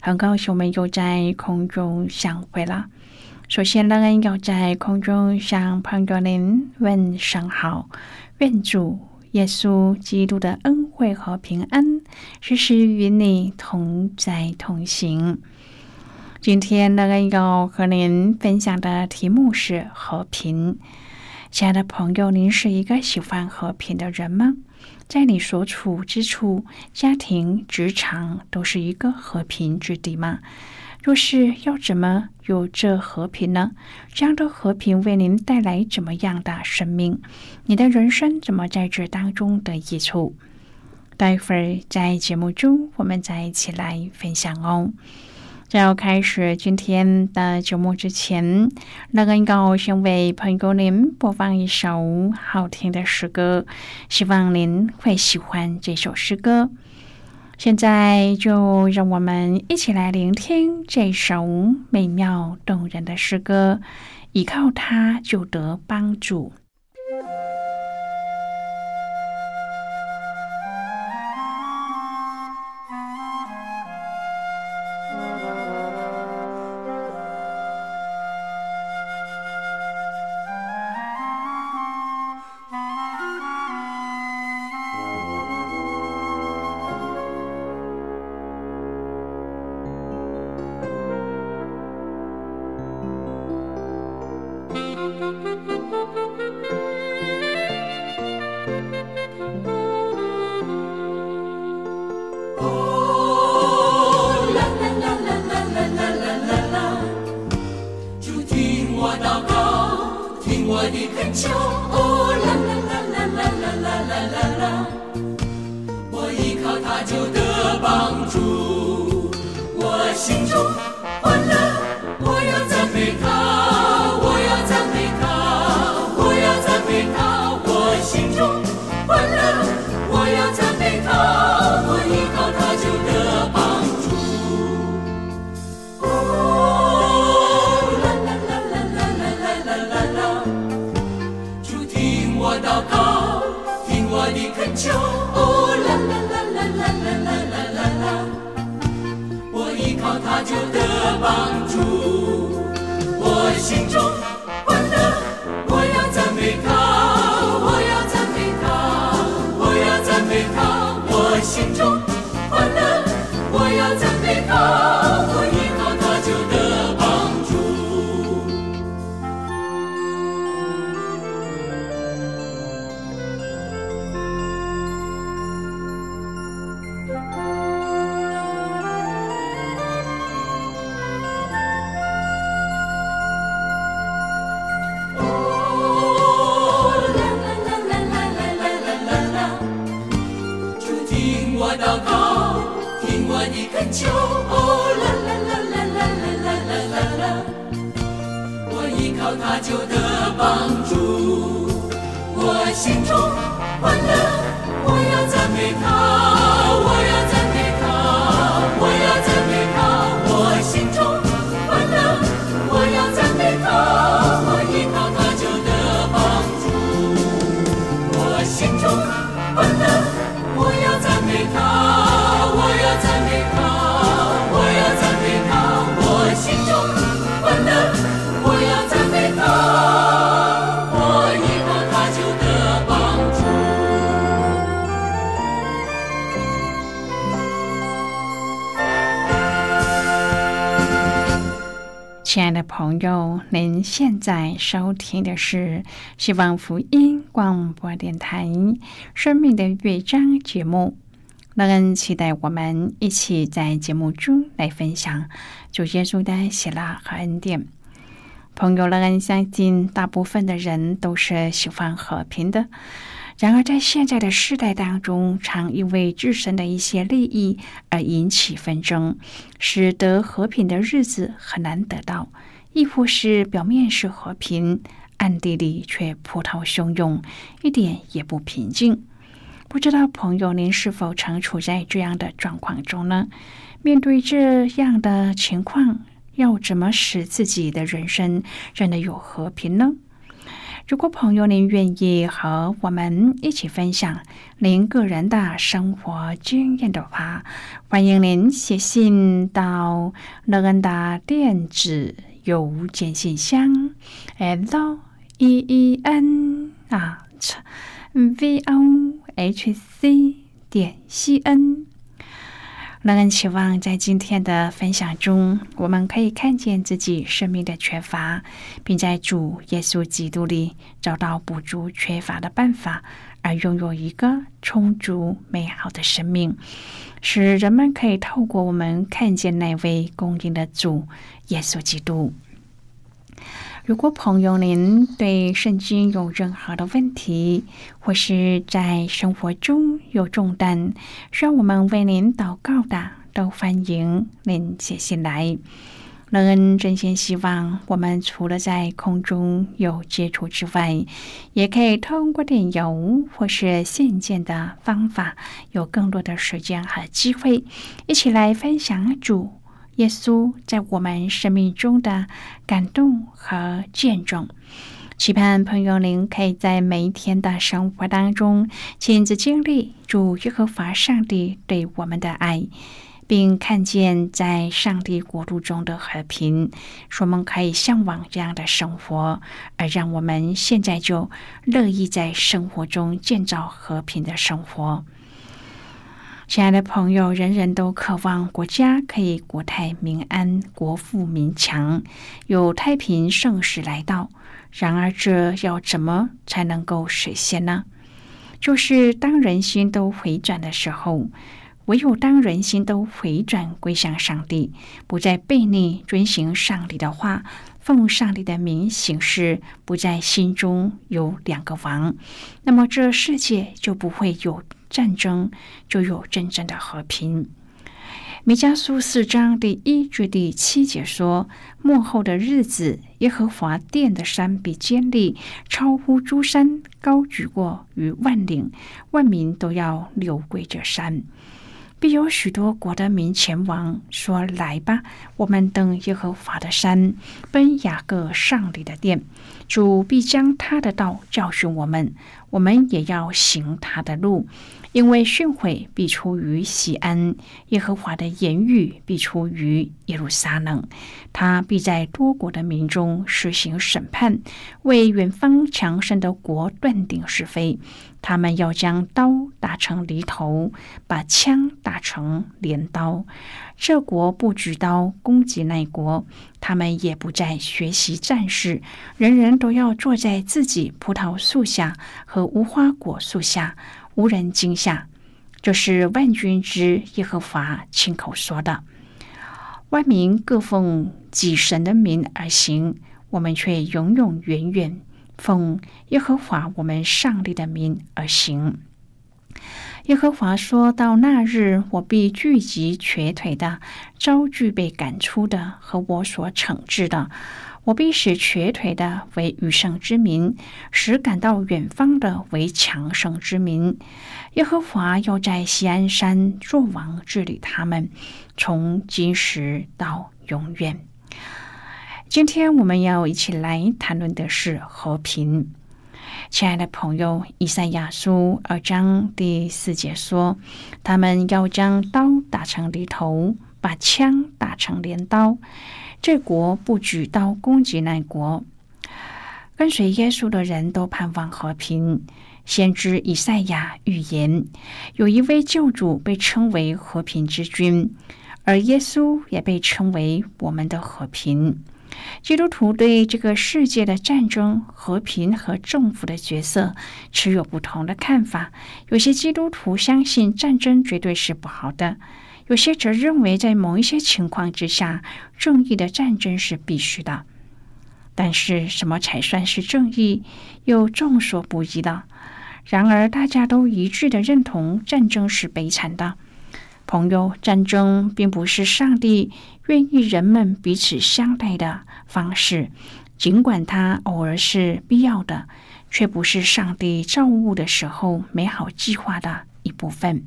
很高兴我们又在空中相会了。首先，乐恩要在空中向朋友您问声好，愿主耶稣基督的恩惠和平安时时与你同在同行。今天，乐恩要和您分享的题目是和平。亲爱的朋友，您是一个喜欢和平的人吗？在你所处之处，家庭、职场都是一个和平之地吗？若是要怎么有这和平呢？这样的和平为您带来怎么样的生命？你的人生怎么在这当中得益处？待会儿在节目中，我们再一起来分享哦。在要开始今天的节目之前，那个高先为朋友您播放一首好听的诗歌，希望您会喜欢这首诗歌。现在就让我们一起来聆听这首美妙动人的诗歌，依靠它就得帮助。的恳求，哦啦啦啦啦啦啦啦啦啦啦，我依靠它就得帮助，我心中。帮助，我心中。您现在收听的是希望福音广播电台《生命的乐章》节目。乐恩期待我们一起在节目中来分享主耶稣的喜乐和恩典。朋友，乐恩相信大部分的人都是喜欢和平的。然而，在现在的时代当中，常因为自身的一些利益而引起纷争，使得和平的日子很难得到；亦或是表面是和平，暗地里却波涛汹涌，一点也不平静。不知道朋友您是否常处在这样的状况中呢？面对这样的情况，要怎么使自己的人生真的有和平呢？如果朋友您愿意和我们一起分享您个人的生活经验的话，欢迎您写信到乐恩的电子邮件信箱：l e e n 啊 v o h c 点 c n。让人期望在今天的分享中，我们可以看见自己生命的缺乏，并在主耶稣基督里找到补足缺乏的办法，而拥有一个充足美好的生命，使人们可以透过我们看见那位供应的主耶稣基督。如果朋友您对圣经有任何的问题，或是在生活中有重担，需要我们为您祷告的，都欢迎您写信来。乐恩真心希望，我们除了在空中有接触之外，也可以通过电邮或是信件的方法，有更多的时间和机会，一起来分享主。耶稣在我们生命中的感动和见证，期盼朋友您可以在每一天的生活当中亲自经历主耶和华上帝对我们的爱，并看见在上帝国度中的和平，说我们可以向往这样的生活，而让我们现在就乐意在生活中建造和平的生活。亲爱的朋友，人人都渴望国家可以国泰民安、国富民强，有太平盛世来到。然而，这要怎么才能够实现呢？就是当人心都回转的时候，唯有当人心都回转归向上帝，不再背逆遵行上帝的话，奉上帝的名行事，不在心中有两个王，那么这世界就不会有。战争就有真正的和平。弥迦书四章第一至第七节说：“幕后的日子，耶和华殿的山比坚立，超乎诸山，高举过于万岭，万民都要流归这山。必有许多国的民前往，说：来吧，我们登耶和华的山，奔雅各上帝的殿。主必将他的道教训我们，我们也要行他的路。”因为训诲必出于西安，耶和华的言语必出于耶路撒冷。他必在多国的民中实行审判，为远方强盛的国断定是非。他们要将刀打成犁头，把枪打成镰刀。这国不举刀攻击那国，他们也不再学习战事，人人都要坐在自己葡萄树下和无花果树下。无人惊吓，这是万军之耶和华亲口说的。万民各奉己神的名而行，我们却永永远远奉耶和华我们上帝的名而行。耶和华说到那日，我必聚集瘸腿的，招聚被赶出的和我所惩治的。我必使瘸腿的为余圣之民，使赶到远方的为强盛之民。耶和华要在西安山作王，治理他们，从今时到永远。今天我们要一起来谈论的是和平。亲爱的朋友，以赛亚书二章第四节说：“他们要将刀打成犁头，把枪打成镰刀。”这国不举刀攻击那国，跟随耶稣的人都盼望和平。先知以赛亚预言，有一位救主被称为和平之君，而耶稣也被称为我们的和平。基督徒对这个世界的战争、和平和政府的角色持有不同的看法。有些基督徒相信战争绝对是不好的，有些则认为在某一些情况之下，正义的战争是必须的。但是，什么才算是正义，又众说不一的。然而，大家都一致的认同战争是悲惨的。朋友，战争并不是上帝愿意人们彼此相待的方式，尽管它偶尔是必要的，却不是上帝造物的时候美好计划的一部分。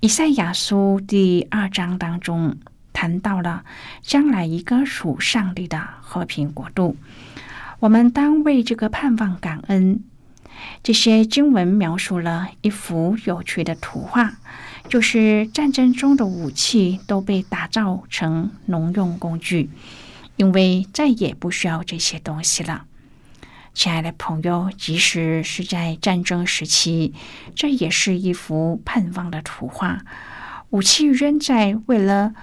以赛亚书第二章当中谈到了将来一个属上帝的和平国度，我们当为这个盼望感恩。这些经文描述了一幅有趣的图画。就是战争中的武器都被打造成农用工具，因为再也不需要这些东西了。亲爱的朋友，即使是在战争时期，这也是一幅盼望的图画。武器仍在为了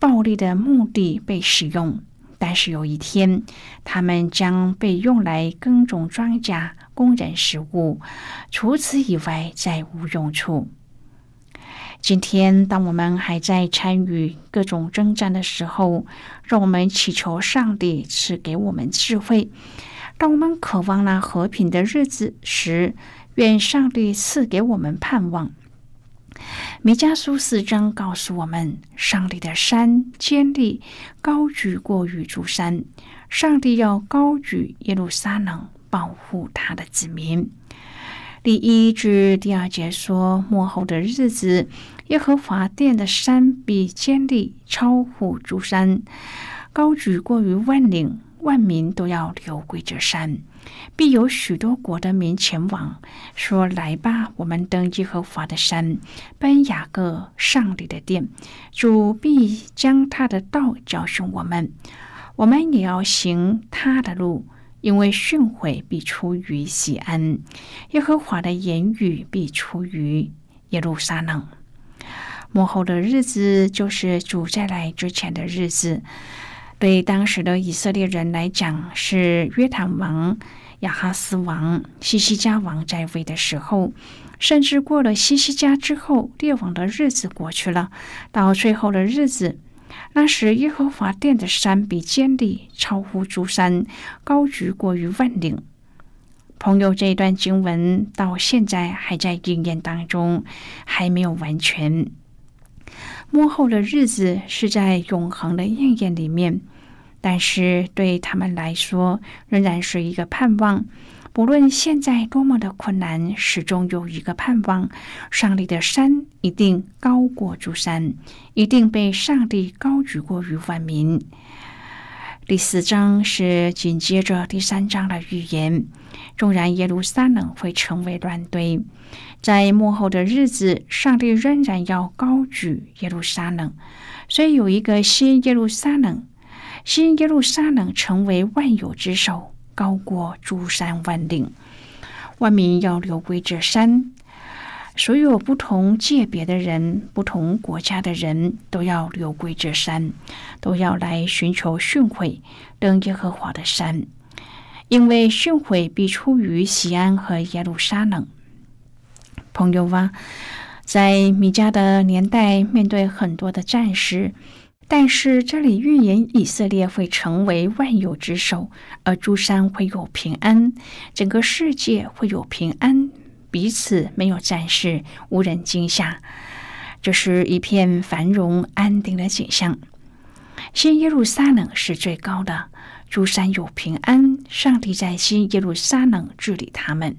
暴力的目的被使用，但是有一天，它们将被用来耕种庄稼、供人食物，除此以外再无用处。今天，当我们还在参与各种征战的时候，让我们祈求上帝赐给我们智慧；当我们渴望那和平的日子时，愿上帝赐给我们盼望。弥迦书四章告诉我们：上帝的山坚立，高举过于诸山。上帝要高举耶路撒冷，保护他的子民。第一至第二节说，末后的日子，耶和华殿的山必坚立，超乎诸山，高举过于万岭，万民都要流归这山。必有许多国的民前往，说：“来吧，我们登耶和华的山，奔雅各上帝的殿。主必将他的道教训我们，我们也要行他的路。”因为训诲必出于西安，耶和华的言语必出于耶路撒冷。末后的日子就是主再来之前的日子。对当时的以色列人来讲，是约坦王、亚哈斯王、西西家王在位的时候，甚至过了西西家之后，列王的日子过去了，到最后的日子。那时，耶和华殿的山比坚立，超乎诸山，高举过于万岭。朋友，这一段经文到现在还在应验当中，还没有完全。幕后的日子是在永恒的应验里面，但是对他们来说，仍然是一个盼望。不论现在多么的困难，始终有一个盼望：上帝的山一定高过诸山，一定被上帝高举过于万民。第四章是紧接着第三章的预言。纵然耶路撒冷会成为乱堆，在幕后的日子，上帝仍然要高举耶路撒冷，所以有一个新耶路撒冷，新耶路撒冷成为万有之首。高过诸山万岭，万民要流归这山。所有不同界别的人、不同国家的人都要流归这山，都要来寻求训诲登耶和华的山，因为训诲必出于西安和耶路撒冷。朋友啊，在米迦的年代，面对很多的战士。但是这里预言以色列会成为万有之首，而诸山会有平安，整个世界会有平安，彼此没有战事，无人惊吓，这是一片繁荣安定的景象。新耶路撒冷是最高的，诸山有平安，上帝在新耶路撒冷治理他们。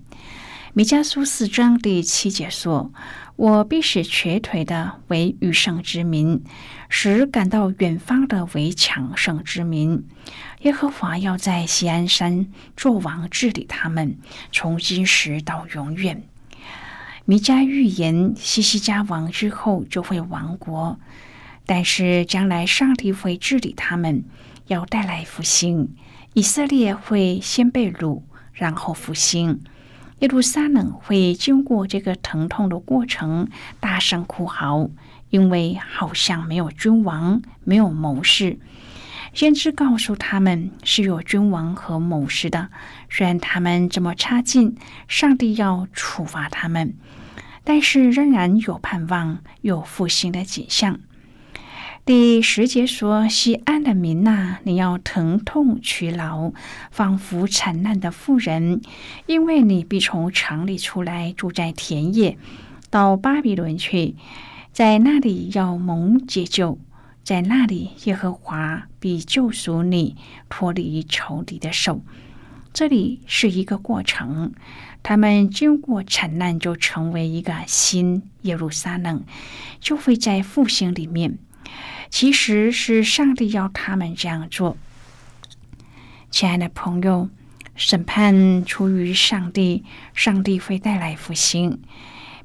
弥迦书四章第七节说。我必使瘸腿的为余圣之民，使感到远方的为强盛之民。耶和华要在西安山作王治理他们，从今时到永远。弥迦预言西西家王之后就会亡国，但是将来上帝会治理他们，要带来复兴。以色列会先被掳，然后复兴。耶路撒冷会经过这个疼痛的过程，大声哭嚎，因为好像没有君王，没有谋士。先知告诉他们是有君王和谋士的，虽然他们这么差劲，上帝要处罚他们，但是仍然有盼望，有复兴的景象。第十节说：“西安的民呐，你要疼痛屈劳，仿佛惨难的妇人，因为你必从城里出来，住在田野，到巴比伦去，在那里要蒙解救，在那里耶和华必救赎你，脱离仇敌的手。”这里是一个过程，他们经过惨难，就成为一个新耶路撒冷，就会在复兴里面。其实是上帝要他们这样做。亲爱的朋友，审判出于上帝，上帝会带来复兴。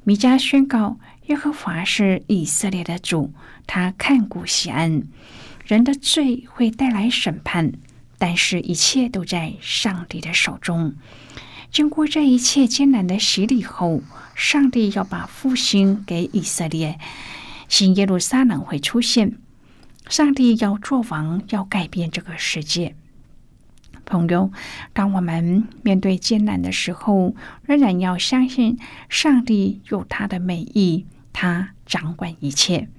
米迦宣告：耶和华是以色列的主，他看顾西安。人的罪会带来审判，但是一切都在上帝的手中。经过这一切艰难的洗礼后，上帝要把复兴给以色列，新耶路撒冷会出现。上帝要做王，要改变这个世界。朋友，当我们面对艰难的时候，仍然要相信上帝有他的美意，他掌管一切。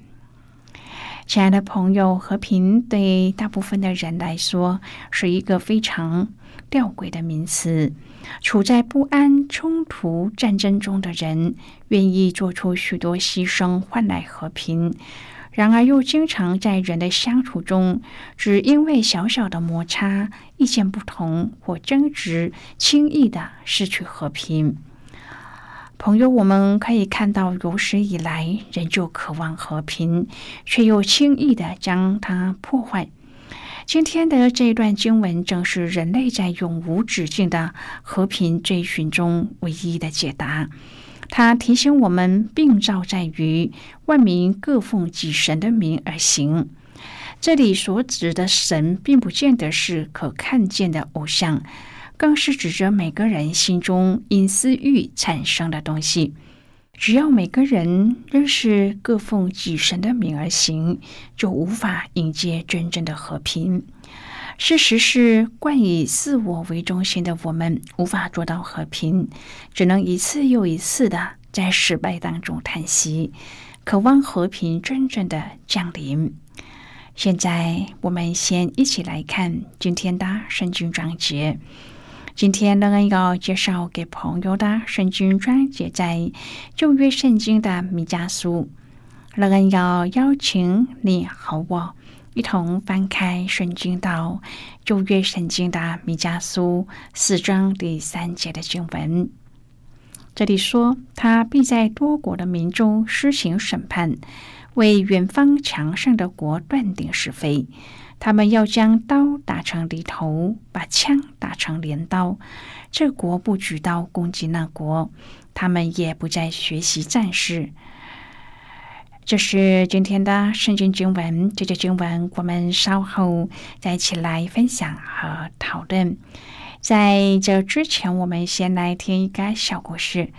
亲爱的朋友，和平对大部分的人来说是一个非常吊诡的名词。处在不安、冲突、战争中的人，愿意做出许多牺牲，换来和平。然而，又经常在人的相处中，只因为小小的摩擦、意见不同或争执，轻易的失去和平。朋友，我们可以看到，有史以来，人就渴望和平，却又轻易的将它破坏。今天的这一段经文，正是人类在永无止境的和平追寻中唯一的解答。他提醒我们，病灶在于万民各奉己神的名而行。这里所指的神，并不见得是可看见的偶像，更是指着每个人心中因私欲产生的东西。只要每个人仍是各奉己神的名而行，就无法迎接真正的和平。事实是，惯以自我为中心的我们无法做到和平，只能一次又一次的在失败当中叹息，渴望和平真正的降临。现在，我们先一起来看今天的圣经章节。今天乐恩要介绍给朋友的圣经章节在旧约圣经的米迦书。乐恩要邀请你和我。一同翻开圣经到旧约圣经的米迦书四章第三节的经文，这里说：“他必在多国的民中施行审判，为远方强盛的国断定是非。他们要将刀打成犁头，把枪打成镰刀。这国不举刀攻击那国，他们也不再学习战士。”这是今天的圣经经文，这节经文我们稍后再一起来分享和讨论。在这之前，我们先来听一个小故事。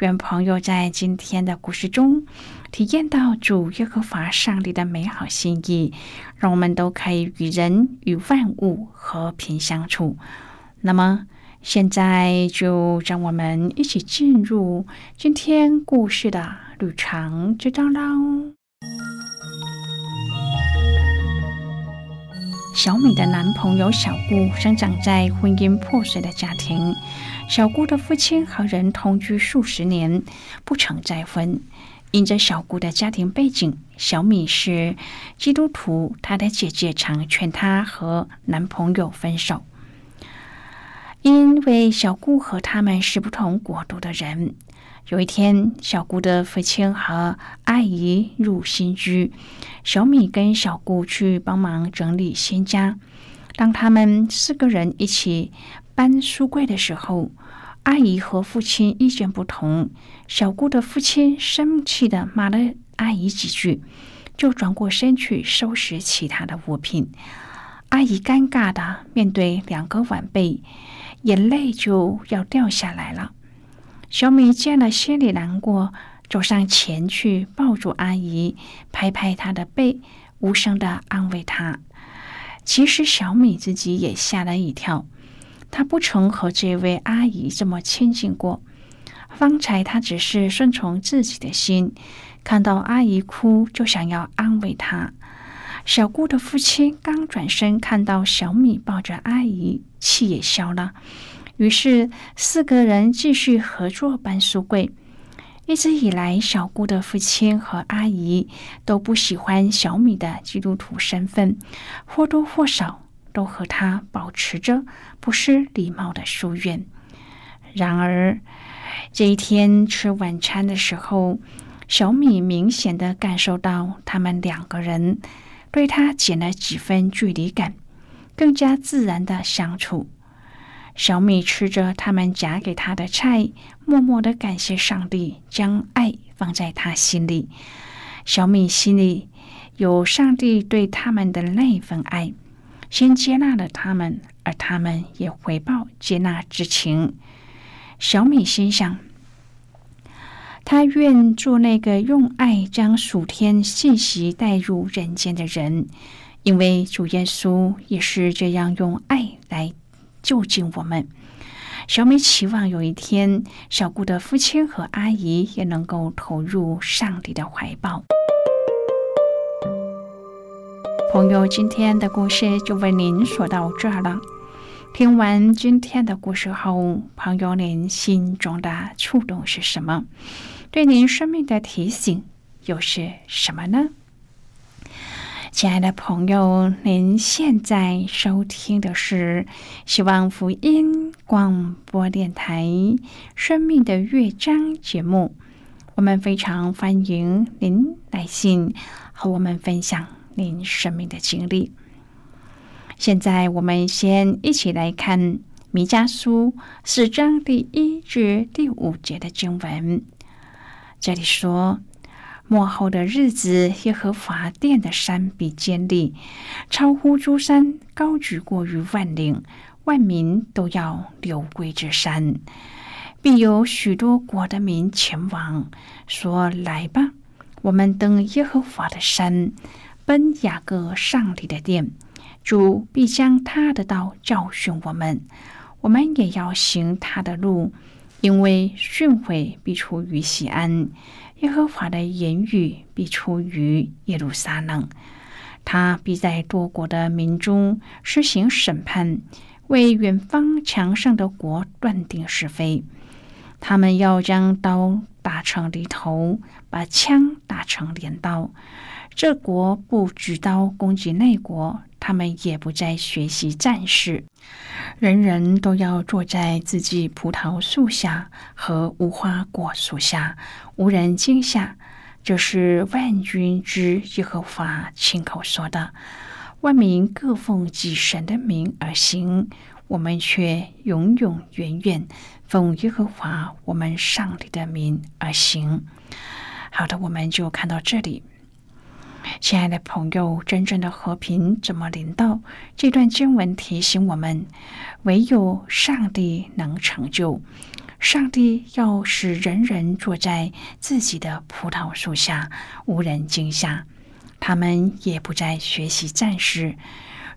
愿朋友在今天的故事中体验到主耶和华上帝的美好心意，让我们都可以与人与万物和平相处。那么，现在就让我们一起进入今天故事的。旅程就到喽。小米的男朋友小顾生长在婚姻破碎的家庭。小顾的父亲和人同居数十年，不曾再婚。因着小顾的家庭背景，小米是基督徒，她的姐姐常劝她和男朋友分手，因为小顾和他们是不同国度的人。有一天，小姑的父亲和阿姨入新居，小米跟小姑去帮忙整理新家。当他们四个人一起搬书柜的时候，阿姨和父亲意见不同。小姑的父亲生气的骂了阿姨几句，就转过身去收拾其他的物品。阿姨尴尬的面对两个晚辈，眼泪就要掉下来了。小米见了，心里难过，走上前去抱住阿姨，拍拍她的背，无声的安慰她。其实小米自己也吓了一跳，她不曾和这位阿姨这么亲近过。方才她只是顺从自己的心，看到阿姨哭就想要安慰她。小顾的父亲刚转身看到小米抱着阿姨，气也消了。于是四个人继续合作搬书柜。一直以来，小顾的父亲和阿姨都不喜欢小米的基督徒身份，或多或少都和他保持着不失礼貌的疏远。然而，这一天吃晚餐的时候，小米明显的感受到他们两个人对他减了几分距离感，更加自然的相处。小米吃着他们夹给他的菜，默默的感谢上帝将爱放在他心里。小米心里有上帝对他们的那一份爱，先接纳了他们，而他们也回报接纳之情。小米心想，他愿做那个用爱将属天信息带入人间的人，因为主耶稣也是这样用爱来。就近我们，小美期望有一天，小顾的父亲和阿姨也能够投入上帝的怀抱。朋友，今天的故事就为您说到这儿了。听完今天的故事后，朋友您心中的触动是什么？对您生命的提醒又是什么呢？亲爱的朋友，您现在收听的是希望福音广播电台《生命的乐章》节目。我们非常欢迎您来信和我们分享您生命的经历。现在，我们先一起来看《弥迦书》四章第一至第五节的经文。这里说。末后的日子，耶和华殿的山必坚立，超乎诸山，高举过于万岭，万民都要流归这山。必有许多国的民前往，说：“来吧，我们登耶和华的山，奔雅各上帝的殿。主必将他的道教训我们，我们也要行他的路，因为训诲必出于西安。”耶和华的言语必出于耶路撒冷，他必在多国的民中施行审判，为远方强盛的国断定是非。他们要将刀打成犁头，把枪打成镰刀。这国不举刀攻击那国，他们也不再学习战事。人人都要坐在自己葡萄树下和无花果树下，无人惊吓。这是万军之耶和华亲口说的。万民各奉己神的名而行，我们却永永远远奉耶和华我们上帝的名而行。好的，我们就看到这里。亲爱的朋友，真正的和平怎么临到？这段经文提醒我们，唯有上帝能成就。上帝要使人人坐在自己的葡萄树下，无人惊吓。他们也不再学习战士，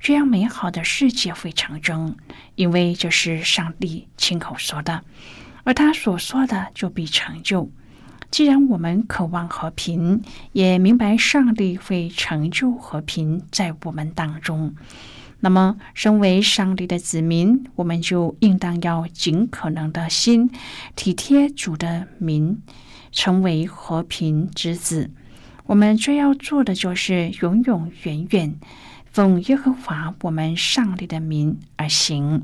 这样美好的世界会成真，因为这是上帝亲口说的，而他所说的就必成就。既然我们渴望和平，也明白上帝会成就和平在我们当中，那么，身为上帝的子民，我们就应当要尽可能的心体贴主的民，成为和平之子。我们最要做的就是永永远远奉耶和华我们上帝的名而行。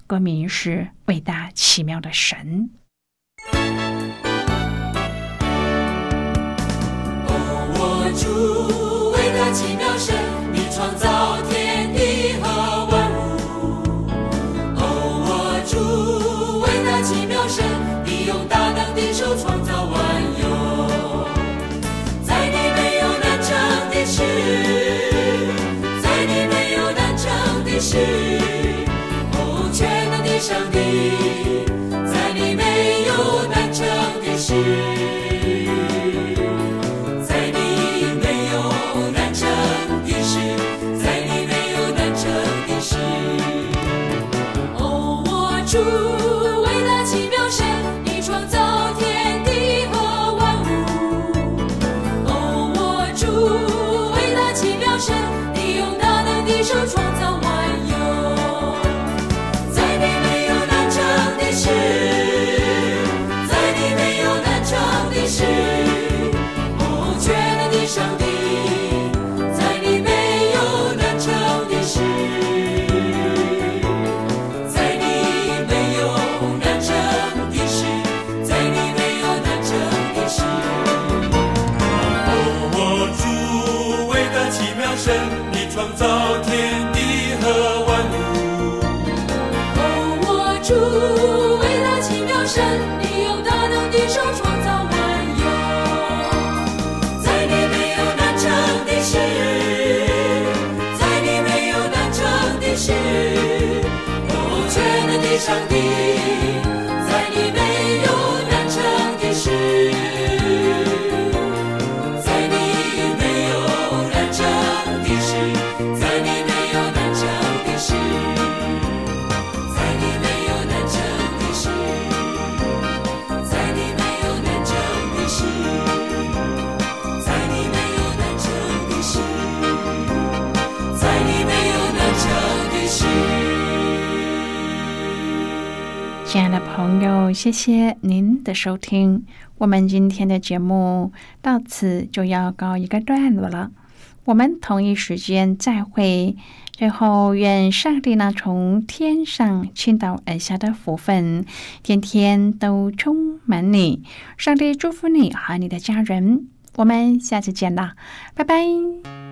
歌名是《伟大奇妙的神》。哦，我主，伟大奇妙神，你创造天。you. 创造天。亲爱的朋友谢谢您的收听。我们今天的节目到此就要告一个段落了。我们同一时间再会最后愿上帝呢从天上倾倒而下的福分天天都充满你。上帝祝福你和你的家人。我们下次见啦拜拜。